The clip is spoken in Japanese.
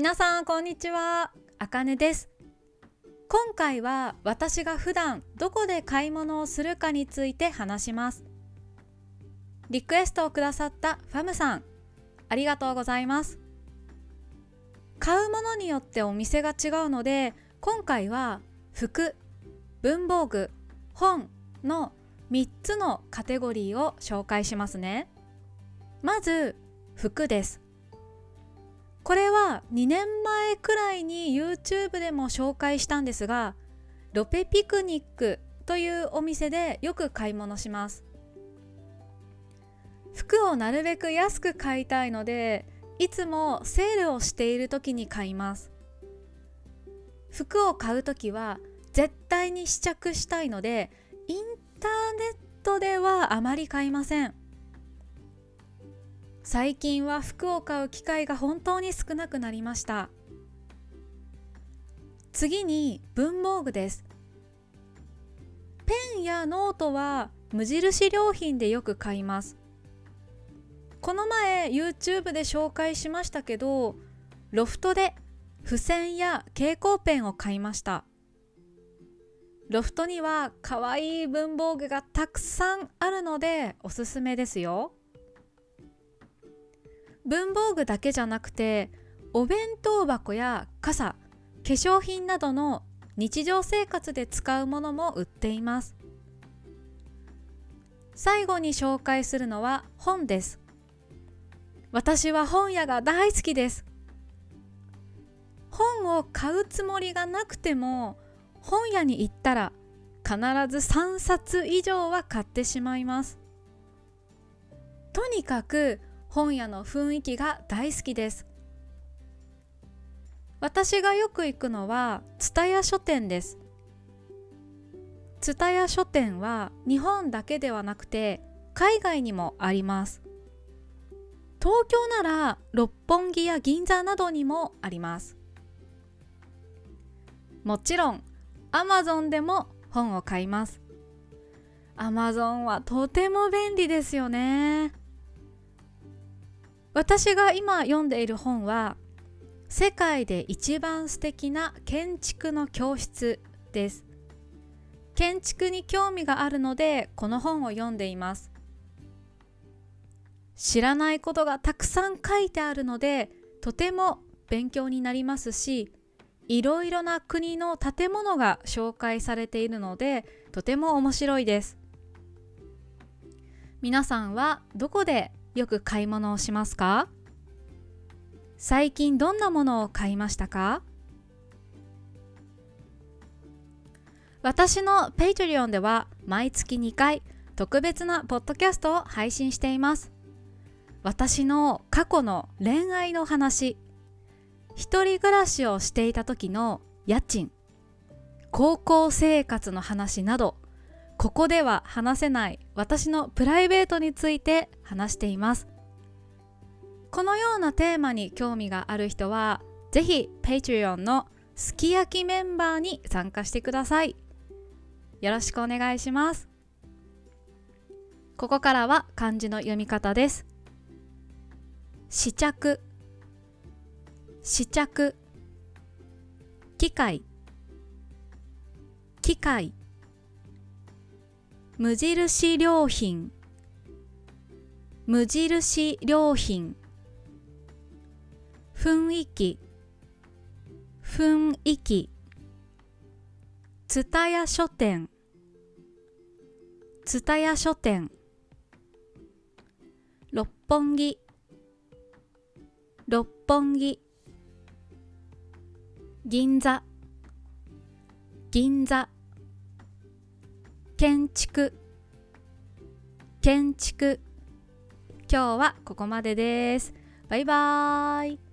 皆さんこんにちは。あかねです。今回は私が普段どこで買い物をするかについて話します。リクエストをくださったファムさんありがとうございます。買うものによってお店が違うので今回は服文房具本の3つのカテゴリーを紹介しますね。まず服です。これは2年前くらいに YouTube でも紹介したんですがロペピクニックというお店でよく買い物します。服をなるべく安く買いたいのでいつもセールをしている時に買います。服を買う時は絶対に試着したいのでインターネットではあまり買いません。最近は服を買う機会が本当に少なくなりました。次に文房具です。ペンやノートは無印良品でよく買います。この前 YouTube で紹介しましたけどロフトで付箋や蛍光ペンを買いました。ロフトには可愛い文房具がたくさんあるのでおすすめですよ。文房具だけじゃなくてお弁当箱や傘化粧品などの日常生活で使うものも売っています。最後に紹介するのは本です。私は本屋が大好きです。本を買うつもりがなくても本屋に行ったら必ず3冊以上は買ってしまいます。とにかく本屋の雰囲気が大好きです。私がよく行くのは蔦屋書店です。蔦屋書店は日本だけではなくて海外にもあります。東京なら六本木や銀座などにもあります。もちろん Amazon でも本を買います。Amazon はとても便利ですよね。私が今読んでいる本は世界で一番素敵な建築の教室です。建築に興味があるのでこの本を読んでいます。知らないことがたくさん書いてあるのでとても勉強になりますしいろいろな国の建物が紹介されているのでとても面白いです。皆さんはどこでよく買い物をしますか？最近どんなものを買いましたか？私の Patreon では毎月2回特別なポッドキャストを配信しています。私の過去の恋愛の話一人暮らしをしていた時の家賃高校生活の話などここでは話せない私のプライベートについて話しています。このようなテーマに興味がある人はぜひ Patreon のすき焼きメンバーに参加してください。よろしくお願いします。ここからは漢字の読み方です。試着。試着。機械。機械。無印良品。無印良品。雰囲気。雰囲気。蔦屋書店。蔦屋書店。六本木。六本木。銀座。銀座。建築。建築。今日はここまでです。バイバーイ。